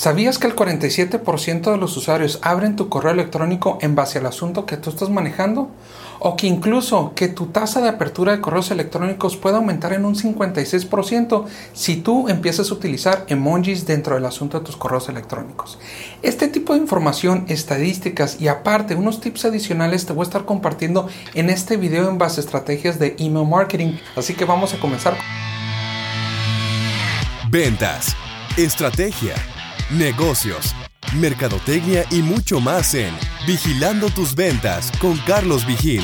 ¿Sabías que el 47% de los usuarios abren tu correo electrónico en base al asunto que tú estás manejando? O que incluso que tu tasa de apertura de correos electrónicos puede aumentar en un 56% si tú empiezas a utilizar emojis dentro del asunto de tus correos electrónicos. Este tipo de información, estadísticas y aparte unos tips adicionales te voy a estar compartiendo en este video en base a estrategias de email marketing. Así que vamos a comenzar. Ventas, estrategia, negocios mercadotecnia y mucho más en Vigilando tus ventas con Carlos Vigil.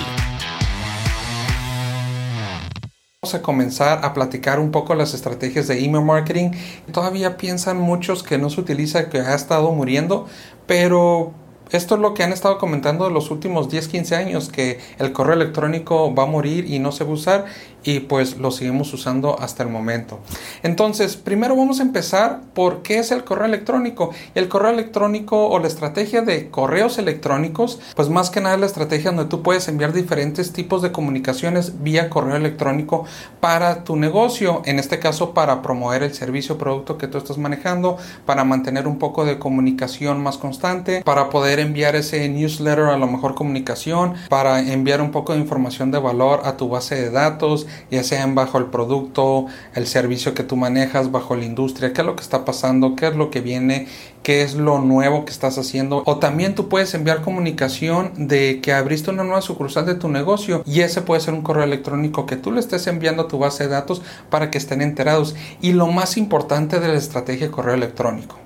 Vamos a comenzar a platicar un poco las estrategias de email marketing. Todavía piensan muchos que no se utiliza, que ha estado muriendo, pero esto es lo que han estado comentando los últimos 10, 15 años, que el correo electrónico va a morir y no se va a usar y pues lo seguimos usando hasta el momento. Entonces, primero vamos a empezar por qué es el correo electrónico. El correo electrónico o la estrategia de correos electrónicos, pues más que nada la estrategia donde tú puedes enviar diferentes tipos de comunicaciones vía correo electrónico para tu negocio, en este caso para promover el servicio o producto que tú estás manejando, para mantener un poco de comunicación más constante, para poder enviar ese newsletter a lo mejor comunicación, para enviar un poco de información de valor a tu base de datos, ya sean bajo el producto, el servicio que tú manejas, bajo la industria, qué es lo que está pasando, qué es lo que viene, qué es lo nuevo que estás haciendo. O también tú puedes enviar comunicación de que abriste una nueva sucursal de tu negocio y ese puede ser un correo electrónico que tú le estés enviando a tu base de datos para que estén enterados. Y lo más importante de la estrategia de correo electrónico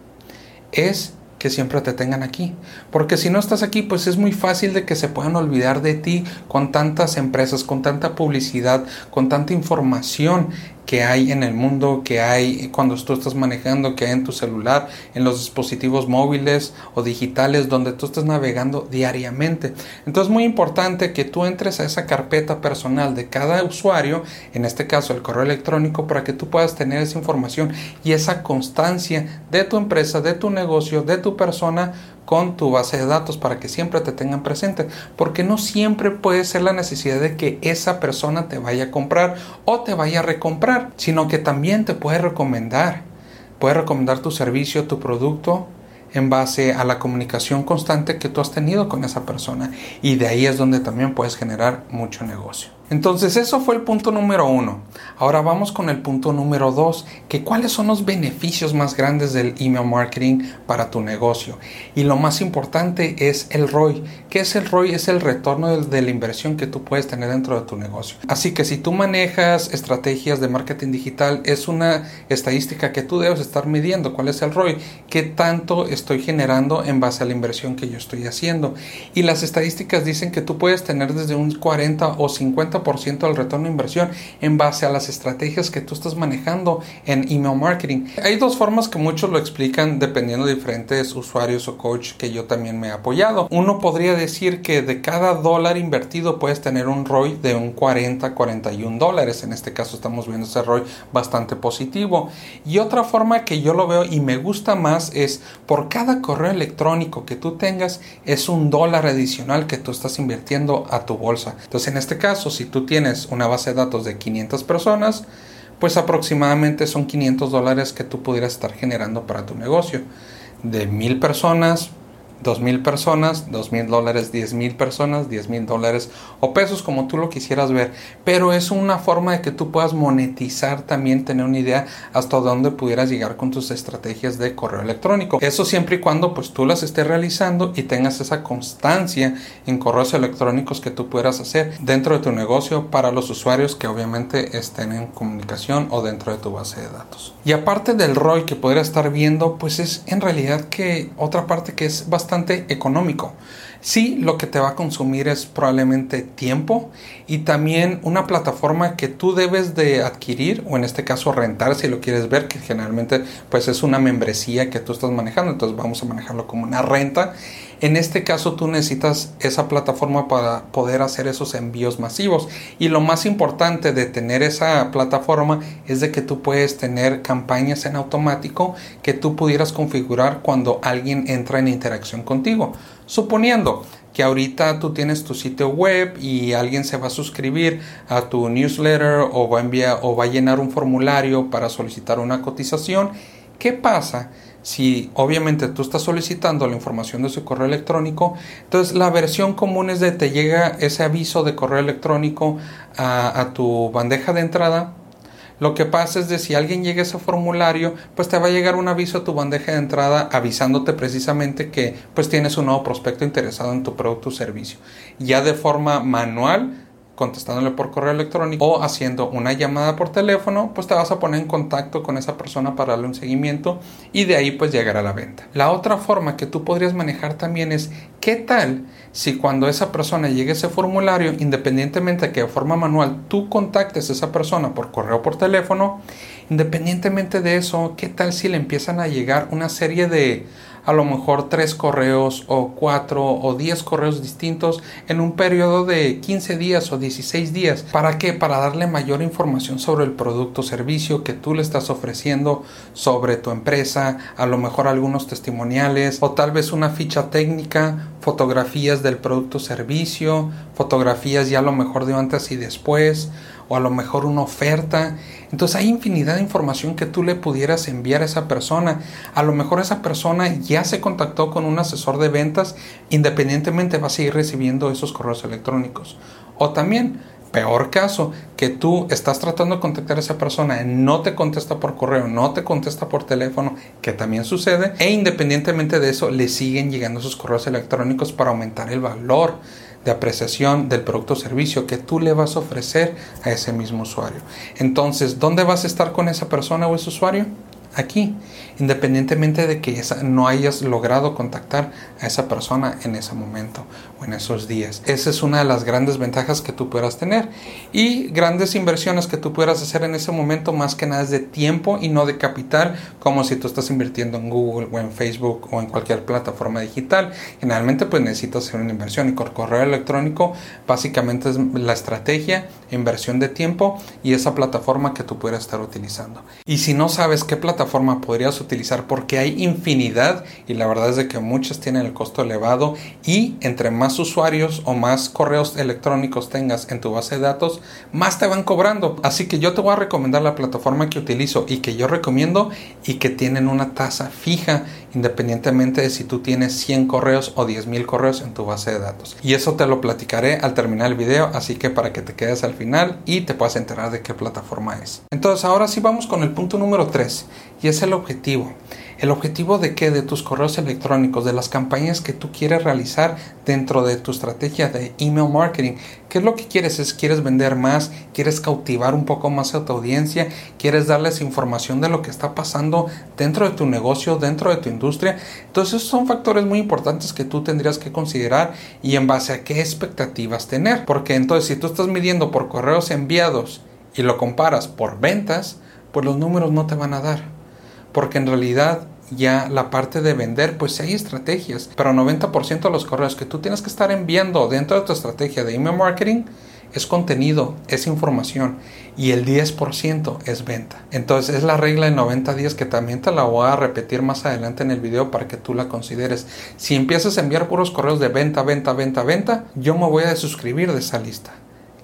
es que siempre te tengan aquí. Porque si no estás aquí, pues es muy fácil de que se puedan olvidar de ti con tantas empresas, con tanta publicidad, con tanta información que hay en el mundo, que hay cuando tú estás manejando, que hay en tu celular, en los dispositivos móviles o digitales donde tú estás navegando diariamente. Entonces es muy importante que tú entres a esa carpeta personal de cada usuario, en este caso el correo electrónico, para que tú puedas tener esa información y esa constancia de tu empresa, de tu negocio, de tu persona con tu base de datos para que siempre te tengan presente, porque no siempre puede ser la necesidad de que esa persona te vaya a comprar o te vaya a recomprar, sino que también te puede recomendar, puede recomendar tu servicio, tu producto en base a la comunicación constante que tú has tenido con esa persona y de ahí es donde también puedes generar mucho negocio. Entonces eso fue el punto número uno. Ahora vamos con el punto número dos, que cuáles son los beneficios más grandes del email marketing para tu negocio. Y lo más importante es el ROI. ¿Qué es el ROI? Es el retorno de, la inversión que tú puedes tener dentro de tu negocio. Así que si tú manejas estrategias de marketing digital, es una estadística que tú debes estar midiendo. ¿Cuál es el ROI? ¿Qué tanto estoy generando en base a la inversión que yo estoy haciendo? Y las estadísticas dicen que tú puedes tener desde un 40 o 50 ciento del retorno de inversión en base a las estrategias que tú estás manejando en email marketing. Hay dos formas que muchos lo explican dependiendo de diferentes usuarios o coach que yo también me he apoyado. Uno podría decir que de cada dólar invertido puedes tener un ROI de un 40, 41 dólares. En este caso estamos viendo ese ROI bastante positivo. Y otra forma que yo lo veo y me gusta más es por cada correo electrónico que tú tengas es un dólar adicional que tú estás invirtiendo a tu bolsa. Entonces en este caso si tú tienes una base de datos de 500 personas, pues aproximadamente son 500 dólares que tú pudieras estar generando para tu negocio. De mil personas, dos mil personas, dos mil dólares, diez mil personas, diez mil dólares o pesos como tú lo quisieras ver. Pero es una forma de que tú puedas monetizar también, tener una idea hasta dónde pudieras llegar con tus estrategias de correo electrónico. Eso siempre y cuando pues tú las estés realizando y tengas esa constancia en correos electrónicos que tú puedas hacer dentro de tu negocio para los usuarios que obviamente estén en comunicación o dentro de tu base de datos. Y aparte del ROI que podría estar viendo, pues es en realidad que otra parte que es bastante económico. Sí, lo que te va a consumir es probablemente tiempo y también una plataforma que tú debes de adquirir o en este caso rentar si lo quieres ver, que generalmente pues es una membresía que tú estás manejando, entonces vamos a manejarlo como una renta. En este caso tú necesitas esa plataforma para poder hacer esos envíos masivos y lo más importante de tener esa plataforma es de que tú puedes tener campañas en automático que tú pudieras configurar cuando alguien entra en interacción contigo. Suponiendo que ahorita tú tienes tu sitio web y alguien se va a suscribir a tu newsletter o va a enviar o va a llenar un formulario para solicitar una cotización, ¿qué pasa si obviamente tú estás solicitando la información de su correo electrónico, entonces la versión común es de te llega ese aviso de correo electrónico a, tu bandeja de entrada lo que pasa es de si alguien llega a ese formulario, pues te va a llegar un aviso a tu bandeja de entrada avisándote precisamente que pues tienes un nuevo prospecto interesado en tu producto o servicio. Ya de forma manual contestándole por correo electrónico o haciendo una llamada por teléfono, pues te vas a poner en contacto con esa persona para darle un seguimiento y de ahí pues llegar a la venta. La otra forma que tú podrías manejar también es qué tal si cuando esa persona llegue a ese formulario, independientemente de que de forma manual tú contactes a esa persona por correo o por teléfono, independientemente de eso, qué tal si le empiezan a llegar una serie de a lo mejor tres correos o cuatro o diez correos distintos en un periodo de 15 días o 16 días. ¿Para qué? Para darle mayor información sobre el producto o servicio que tú le estás ofreciendo, sobre tu empresa, a lo mejor algunos testimoniales o tal vez una ficha técnica, fotografías del producto o servicio, fotografías ya a lo mejor de antes y después o a lo mejor una oferta. Entonces hay infinidad de información que tú le pudieras enviar a esa persona. A lo mejor esa persona ya se contactó con un asesor de ventas, independientemente va a seguir recibiendo esos correos electrónicos. O también, peor caso, que tú estás tratando de contactar a esa persona, no te contesta por correo, no te contesta por teléfono, que también sucede, e independientemente de eso, le siguen llegando esos correos electrónicos para aumentar el valor de apreciación del producto o servicio que tú le vas a ofrecer a ese mismo usuario. Entonces, ¿dónde vas a estar con esa persona o ese usuario? Aquí, independientemente de que no hayas logrado contactar a esa persona en ese momento o en esos días. Esa es una de las grandes ventajas que tú puedas tener y grandes inversiones que tú puedas hacer en ese momento más que nada es de tiempo y no de capital como si tú estás invirtiendo en Google o en Facebook o en cualquier plataforma digital. Generalmente pues necesitas hacer una inversión y con correo electrónico básicamente es la estrategia, inversión de tiempo y esa plataforma que tú puedas estar utilizando. Y si no sabes qué plataforma podrías utilizar, utilizar porque hay infinidad y la verdad es de que muchas tienen el costo elevado y entre más usuarios o más correos electrónicos tengas en tu base de datos, más te van cobrando. Así que yo te voy a recomendar la plataforma que utilizo y que yo recomiendo y que tienen una tasa fija independientemente de si tú tienes 100 correos o 10.000 correos en tu base de datos. Y eso te lo platicaré al terminar el video, así que para que te quedes al final y te puedas enterar de qué plataforma es. Entonces ahora sí vamos con el punto número 3 y es el objetivo. ¿El objetivo de qué? De tus correos electrónicos, de las campañas que tú quieres realizar dentro de tu estrategia de email marketing. ¿Qué es lo que quieres? Es quieres vender más, quieres cautivar un poco más a tu audiencia, quieres darles información de lo que está pasando dentro de tu negocio, dentro de tu industria. Entonces, esos son factores muy importantes que tú tendrías que considerar y en base a qué expectativas tener. Porque entonces, si tú estás midiendo por correos enviados y lo comparas por ventas, pues los números no te van a dar porque en realidad ya la parte de vender, pues hay estrategias, pero 90% de los correos que tú tienes que estar enviando dentro de tu estrategia de email marketing es contenido, es información y el 10% es venta. Entonces es la regla de 90 días que también te la voy a repetir más adelante en el video para que tú la consideres. Si empiezas a enviar puros correos de venta, venta, venta, venta, yo me voy a suscribir de esa lista.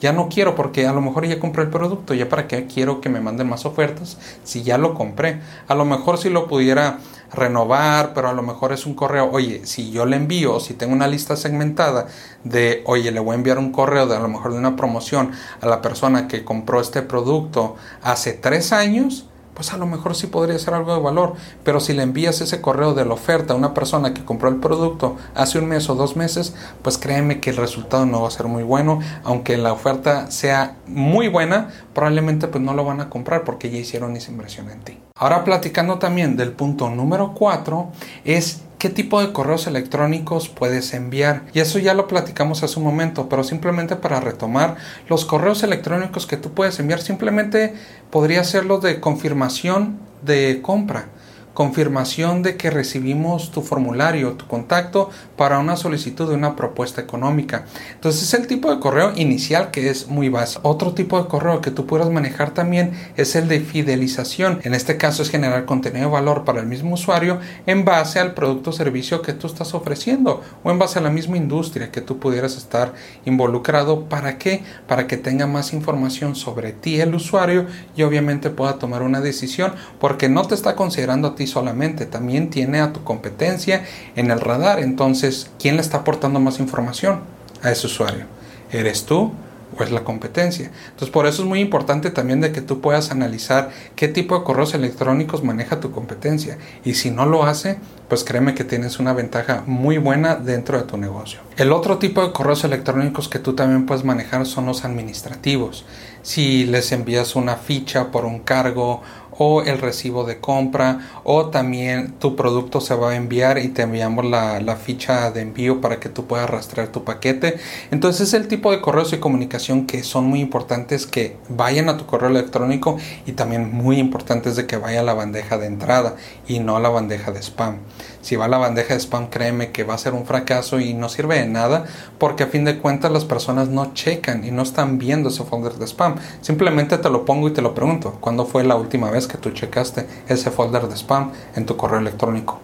Ya no quiero porque a lo mejor ya compré el producto, ya para qué quiero que me manden más ofertas si ya lo compré. A lo mejor si lo pudiera renovar, pero a lo mejor es un correo, oye, si yo le envío, si tengo una lista segmentada de, oye, le voy a enviar un correo de a lo mejor de una promoción a la persona que compró este producto hace tres años, pues a lo mejor sí podría ser algo de valor. Pero si le envías ese correo de la oferta a una persona que compró el producto hace un mes o dos meses, pues créeme que el resultado no va a ser muy bueno. Aunque la oferta sea muy buena, probablemente pues no lo van a comprar porque ya hicieron esa inversión en ti. Ahora platicando también del punto número 4 es qué tipo de correos electrónicos puedes enviar. Y eso ya lo platicamos hace un momento, pero simplemente para retomar, los correos electrónicos que tú puedes enviar simplemente podría ser los de confirmación de compra confirmación de que recibimos tu formulario, tu contacto para una solicitud de una propuesta económica. Entonces es el tipo de correo inicial que es muy básico. Otro tipo de correo que tú puedas manejar también es el de fidelización. En este caso es generar contenido de valor para el mismo usuario en base al producto o servicio que tú estás ofreciendo o en base a la misma industria que tú pudieras estar involucrado. ¿Para qué? Para que tenga más información sobre ti el usuario y obviamente pueda tomar una decisión porque no te está considerando a ti solamente, también tiene a tu competencia en el radar. Entonces, ¿quién le está aportando más información a ese usuario? ¿Eres tú o es la competencia. Entonces por eso es muy importante también de que tú puedas analizar qué tipo de correos electrónicos maneja tu competencia y si no lo hace, pues créeme que tienes una ventaja muy buena dentro de tu negocio. El otro tipo de correos electrónicos que tú también puedes manejar son los administrativos. Si les envías una ficha por un cargo o el recibo de compra o también tu producto se va a enviar y te enviamos la, ficha de envío para que tú puedas rastrear tu paquete. Entonces es el tipo de correos de comunicación que son muy importantes que vayan a tu correo electrónico y también muy importantes de que vaya a la bandeja de entrada y no a la bandeja de spam. Si va a la bandeja de spam, créeme que va a ser un fracaso y no sirve de nada porque a fin de cuentas las personas no checan y no están viendo ese folder de spam. Simplemente te lo pongo y te lo pregunto, ¿cuándo fue la última que tú checaste ese folder de spam en tu correo electrónico?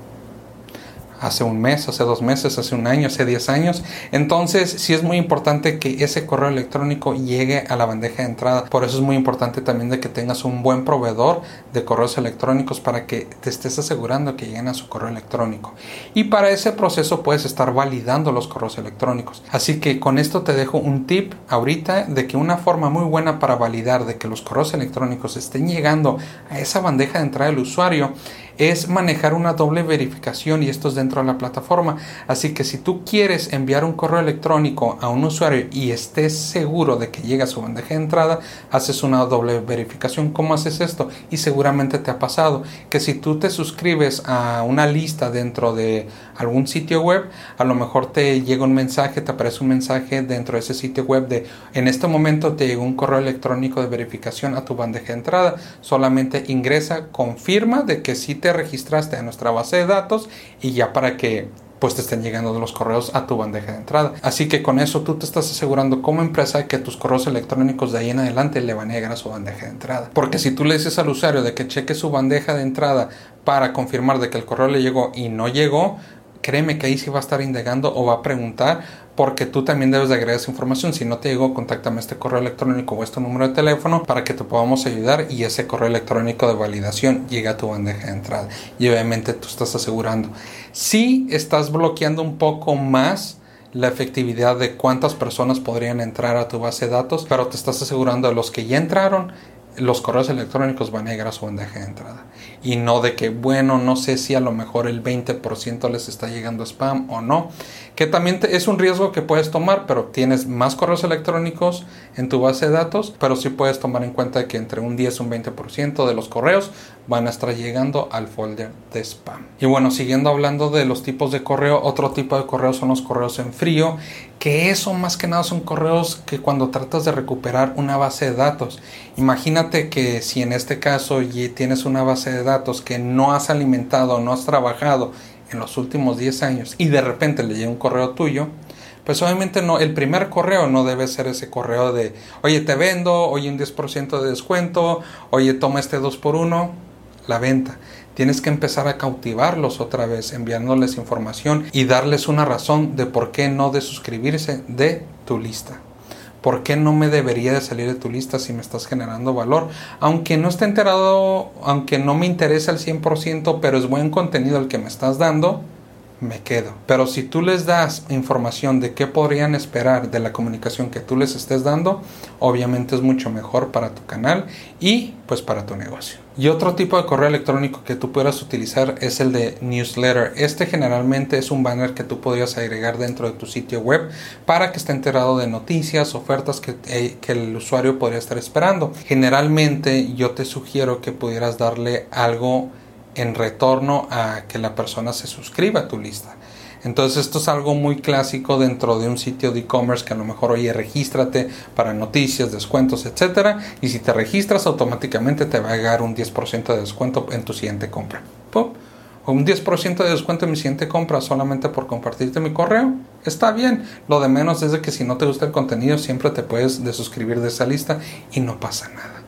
Hace un mes, hace dos meses, hace un año, hace diez años. Entonces, sí es muy importante que ese correo electrónico llegue a la bandeja de entrada. Por eso es muy importante también de que tengas un buen proveedor de correos electrónicos para que te estés asegurando que lleguen a su correo electrónico. Y para ese proceso puedes estar validando los correos electrónicos. Así que con esto te dejo un tip ahorita de que una forma muy buena para validar de que los correos electrónicos estén llegando a esa bandeja de entrada del usuario es manejar una doble verificación y esto es dentro de la plataforma. Así que si tú quieres enviar un correo electrónico a un usuario y estés seguro de que llega a su bandeja de entrada, haces una doble verificación. ¿Cómo haces esto? Y seguramente te ha pasado que si tú te suscribes a una lista dentro de algún sitio web, a lo mejor te llega un mensaje, te aparece un mensaje dentro de ese sitio web de en este momento te llegó un correo electrónico de verificación a tu bandeja de entrada. Solamente ingresa, confirma de que sí te registraste a nuestra base de datos y ya para que pues te estén llegando los correos a tu bandeja de entrada. Así que con eso tú te estás asegurando como empresa que tus correos electrónicos de ahí en adelante le van a llegar a su bandeja de entrada. Porque si tú le dices al usuario de que cheque su bandeja de entrada para confirmar de que el correo le llegó y no llegó, créeme que ahí sí va a estar indagando o va a preguntar porque tú también debes de agregar esa información. Si no te llegó, contáctame este correo electrónico o este número de teléfono para que te podamos ayudar y ese correo electrónico de validación llegue a tu bandeja de entrada. Y obviamente tú estás asegurando. Si estás bloqueando un poco más la efectividad de cuántas personas podrían entrar a tu base de datos, pero te estás asegurando de los que ya entraron los correos electrónicos van a llegar a su bandeja de entrada. Y no de que, bueno, no sé si a lo mejor el 20% les está llegando spam o no. Que también es un riesgo que puedes tomar, pero tienes más correos electrónicos en tu base de datos, pero sí puedes tomar en cuenta que entre un 10 y un 20% de los correos van a estar llegando al folder de spam. Y bueno, siguiendo hablando de los tipos de correo, otro tipo de correo son los correos en frío, que eso más que nada son correos que cuando tratas de recuperar una base de datos. Imagínate que si en este caso tienes una base de datos que no has alimentado, no has trabajado en los últimos 10 años y de repente le llega un correo tuyo, pues obviamente no, el primer correo no debe ser ese correo de, oye, te vendo, oye, un 10% de descuento, oye, toma este 2 por 1 la venta. Tienes que empezar a cautivarlos otra vez, enviándoles información y darles una razón de por qué no de suscribirse de tu lista. ¿Por qué no me debería de salir de tu lista si me estás generando valor? Aunque no esté enterado, aunque no me interesa al 100%, pero es buen contenido el que me estás dando, me quedo. Pero si tú les das información de qué podrían esperar de la comunicación que tú les estés dando, obviamente es mucho mejor para tu canal y pues para tu negocio. Y otro tipo de correo electrónico que tú puedas utilizar es el de newsletter. Este generalmente es un banner que tú podrías agregar dentro de tu sitio web para que esté enterado de noticias, ofertas que, eh, que el usuario podría estar esperando. Generalmente yo te sugiero que pudieras darle algo en retorno a que la persona se suscriba a tu lista. Entonces esto es algo muy clásico dentro de un sitio de e-commerce que a lo mejor oye regístrate para noticias, descuentos, etcétera y si te registras automáticamente te va a llegar un 10% de descuento en tu siguiente compra. ¡Pum! un 10% de descuento en mi siguiente compra solamente por compartirte mi correo. Está bien. Lo de menos es de que si no te gusta el contenido siempre te puedes desuscribir de esa lista y no pasa nada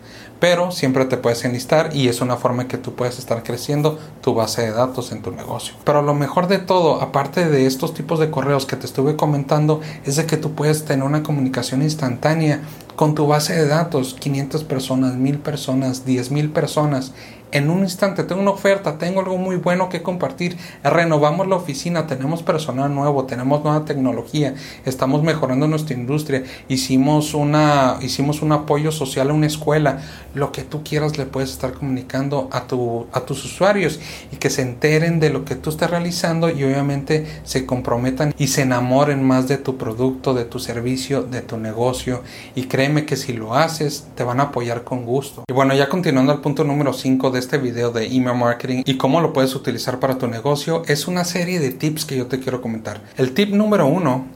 pero siempre te puedes enlistar y es una forma que tú puedes estar creciendo tu base de datos en tu negocio. Pero lo mejor de todo, aparte de estos tipos de correos que te estuve comentando, es de que tú puedes tener una comunicación instantánea con tu base de datos, 500 personas, 1000 personas, 10.000 personas en un instante tengo una oferta, tengo algo muy bueno que compartir, renovamos la oficina, tenemos personal nuevo, tenemos nueva tecnología, estamos mejorando nuestra industria, hicimos una hicimos un apoyo social a una escuela, lo que tú quieras le puedes estar comunicando a tu a tus usuarios y que se enteren de lo que tú estás realizando y obviamente se comprometan y se enamoren más de tu producto, de tu servicio, de tu negocio y créeme que si lo haces te van a apoyar con gusto. Y bueno, ya continuando al punto número 5 de este video de email marketing y cómo lo puedes utilizar para tu negocio es una serie de tips que yo te quiero comentar. El tip número uno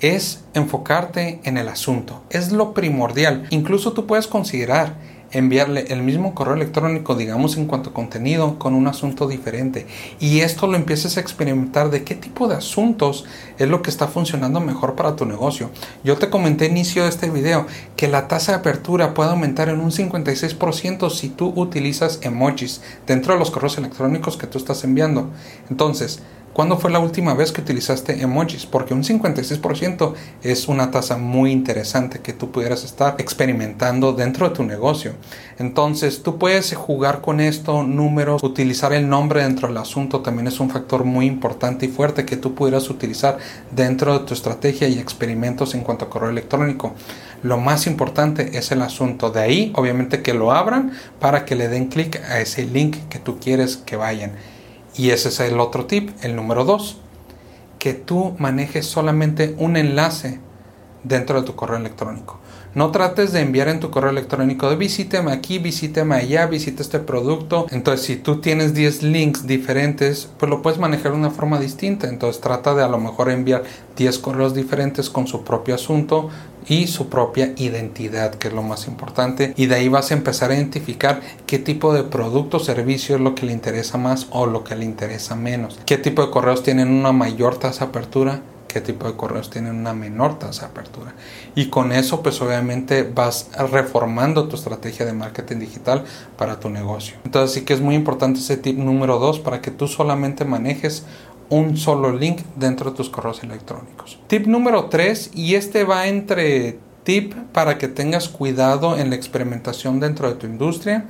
es enfocarte en el asunto. Es lo primordial. Incluso tú puedes considerar enviarle el mismo correo electrónico, digamos en cuanto a contenido, con un asunto diferente. Y esto lo empieces a experimentar de qué tipo de asuntos es lo que está funcionando mejor para tu negocio. Yo te comenté inicio de este video que la tasa de apertura puede aumentar en un 56% si tú utilizas emojis dentro de los correos electrónicos que tú estás enviando. Entonces, ¿Cuándo fue la última vez que utilizaste emojis? Porque un 56% es una tasa muy interesante que tú pudieras estar experimentando dentro de tu negocio. Entonces, tú puedes jugar con esto, números, utilizar el nombre dentro del asunto también es un factor muy importante y fuerte que tú pudieras utilizar dentro de tu estrategia y experimentos en cuanto a correo electrónico. Lo más importante es el asunto. De ahí, obviamente, que lo abran para que le den clic a ese link que tú quieres que vayan. Y ese es el otro tip, el número dos, que tú manejes solamente un enlace dentro de tu correo electrónico. No trates de enviar en tu correo electrónico de visíteme aquí, visíteme allá, visita este producto. Entonces, si tú tienes 10 links diferentes, pues lo puedes manejar de una forma distinta. Entonces, trata de a lo mejor enviar 10 correos diferentes con su propio asunto y su propia identidad, que es lo más importante. Y de ahí vas a empezar a identificar qué tipo de producto o servicio es lo que le interesa más o lo que le interesa menos. Qué tipo de correos tienen una mayor tasa de apertura qué tipo de correos tienen una menor tasa de apertura. Y con eso, pues obviamente vas reformando tu estrategia de marketing digital para tu negocio. Entonces sí que es muy importante ese tip número dos para que tú solamente manejes un solo link dentro de tus correos electrónicos. Tip número 3, y este va entre tip para que tengas cuidado en la experimentación dentro de tu industria,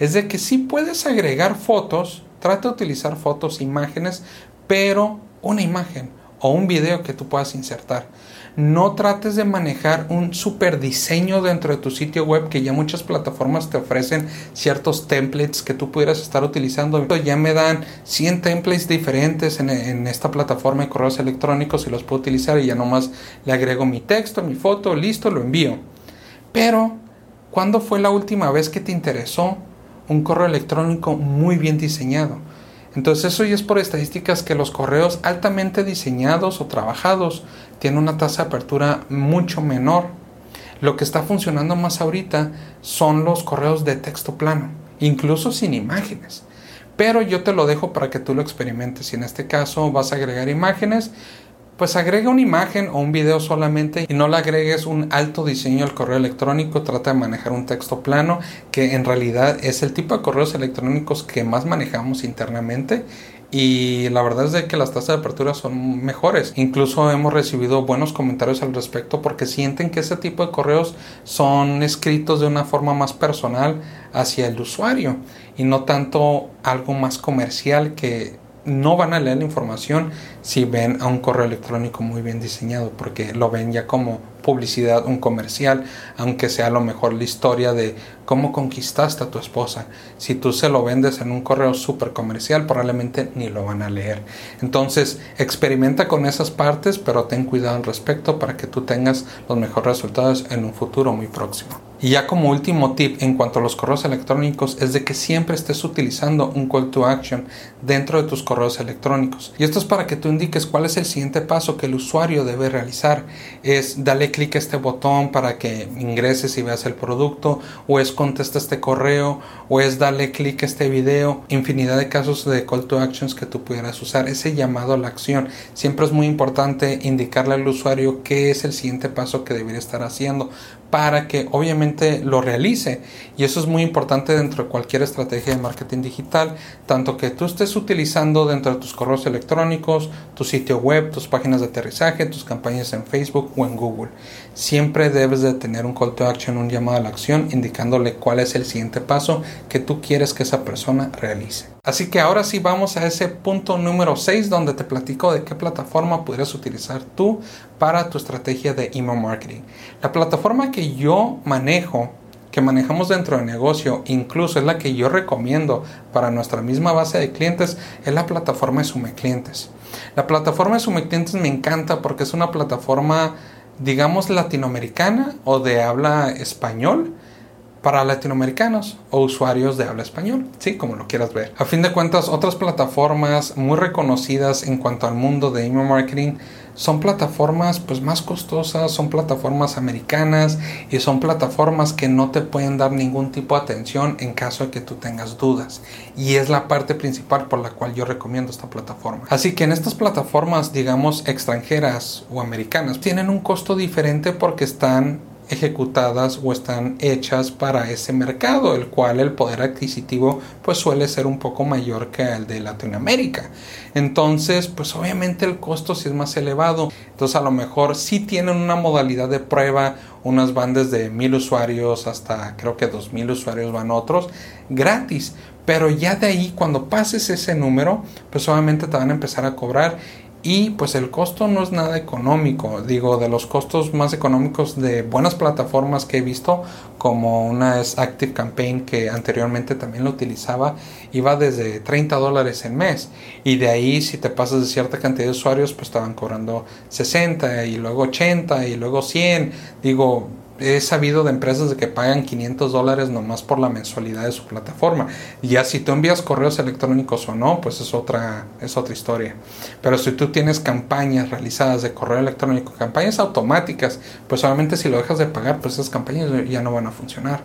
es de que si puedes agregar fotos, trata de utilizar fotos, imágenes, pero una imagen o un video que tú puedas insertar. No trates de manejar un super diseño dentro de tu sitio web que ya muchas plataformas te ofrecen ciertos templates que tú pudieras estar utilizando. Ya me dan 100 templates diferentes en, en esta plataforma de correos electrónicos y los puedo utilizar y ya nomás le agrego mi texto, mi foto, listo, lo envío. Pero, ¿cuándo fue la última vez que te interesó un correo electrónico muy bien diseñado? Entonces eso ya es por estadísticas que los correos altamente diseñados o trabajados tienen una tasa de apertura mucho menor. Lo que está funcionando más ahorita son los correos de texto plano, incluso sin imágenes. Pero yo te lo dejo para que tú lo experimentes. Si en este caso vas a agregar imágenes, pues agrega una imagen o un video solamente y no le agregues un alto diseño al correo electrónico. Trata de manejar un texto plano que en realidad es el tipo de correos electrónicos que más manejamos internamente y la verdad es de que las tasas de apertura son mejores. Incluso hemos recibido buenos comentarios al respecto porque sienten que ese tipo de correos son escritos de una forma más personal hacia el usuario y no tanto algo más comercial que no van a leer la información si ven a un correo electrónico muy bien diseñado, porque lo ven ya como publicidad, un comercial, aunque sea a lo mejor la historia de cómo conquistaste a tu esposa. Si tú se lo vendes en un correo súper comercial, probablemente ni lo van a leer. Entonces, experimenta con esas partes, pero ten cuidado al respecto para que tú tengas los mejores resultados en un futuro muy próximo. Y ya como último tip en cuanto a los correos electrónicos es de que siempre estés utilizando un call to action dentro de tus correos electrónicos. Y esto es para que tú indiques cuál es el siguiente paso que el usuario debe realizar. Es darle clic a este botón para que ingreses y veas el producto o es contesta este correo o es darle clic a este video. Infinidad de casos de call to actions que tú pudieras usar. Ese llamado a la acción. Siempre es muy importante indicarle al usuario qué es el siguiente paso que debería estar haciendo para que obviamente lo realice. Y eso es muy importante dentro de cualquier estrategia de marketing digital, tanto que tú estés utilizando dentro de tus correos electrónicos, tu sitio web, tus páginas de aterrizaje, tus campañas en Facebook o en Google. Siempre debes de tener un call to action, un llamado a la acción, indicándole cuál es el siguiente paso que tú quieres que esa persona realice. Así que ahora sí vamos a ese punto número 6 donde te platico de qué plataforma podrías utilizar tú para tu estrategia de email marketing. La plataforma que yo manejo, que manejamos dentro del negocio, incluso es la que yo recomiendo para nuestra misma base de clientes, es la plataforma de Sume Clientes. La plataforma de Sume Clientes me encanta porque es una plataforma, digamos, latinoamericana o de habla español para latinoamericanos o usuarios de habla español, sí, como lo quieras ver. A fin de cuentas, otras plataformas muy reconocidas en cuanto al mundo de email marketing son plataformas pues más costosas, son plataformas americanas y son plataformas que no te pueden dar ningún tipo de atención en caso de que tú tengas dudas. Y es la parte principal por la cual yo recomiendo esta plataforma. Así que en estas plataformas, digamos, extranjeras o americanas, tienen un costo diferente porque están ejecutadas o están hechas para ese mercado, el cual el poder adquisitivo pues suele ser un poco mayor que el de Latinoamérica. Entonces, pues obviamente el costo sí es más elevado. Entonces, a lo mejor sí tienen una modalidad de prueba, unas bandas de mil usuarios hasta creo que dos mil usuarios van otros gratis. Pero ya de ahí, cuando pases ese número, pues obviamente te van a empezar a cobrar y pues el costo no es nada económico. Digo, de los costos más económicos de buenas plataformas que he visto, como una es Active Campaign que anteriormente también lo utilizaba, iba desde 30 dólares en mes. Y de ahí si te pasas de cierta cantidad de usuarios, pues estaban cobrando 60 y luego 80 y luego 100. Digo, he sabido de empresas de que pagan 500 dólares nomás por la mensualidad de su plataforma. Ya si tú envías correos electrónicos o no, pues es otra, es otra historia. Pero si tú tienes campañas realizadas de correo electrónico, campañas automáticas, pues solamente si lo dejas de pagar, pues esas campañas ya no van a funcionar.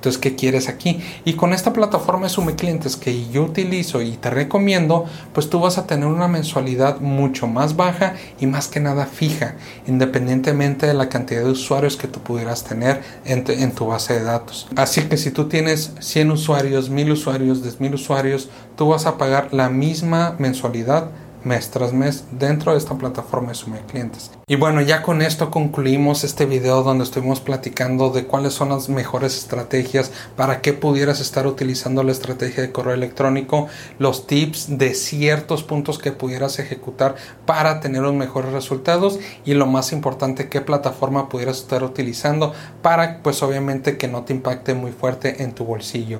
Entonces, ¿qué quieres aquí? Y con esta plataforma de Sume Clientes que yo utilizo y te recomiendo, pues tú vas a tener una mensualidad mucho más baja y más que nada fija, independientemente de la cantidad de usuarios que tú pudieras tener en, tu base de datos. Así que si tú tienes 100 usuarios, 1000 usuarios, 10.000 usuarios, tú vas a pagar la misma mensualidad mes tras mes dentro de esta plataforma de Clientes. Y bueno, ya con esto concluimos este video donde estuvimos platicando de cuáles son las mejores estrategias para que pudieras estar utilizando la estrategia de correo electrónico, los tips de ciertos puntos que pudieras ejecutar para tener los mejores resultados y lo más importante, qué plataforma pudieras estar utilizando para pues obviamente que no te impacte muy fuerte en tu bolsillo.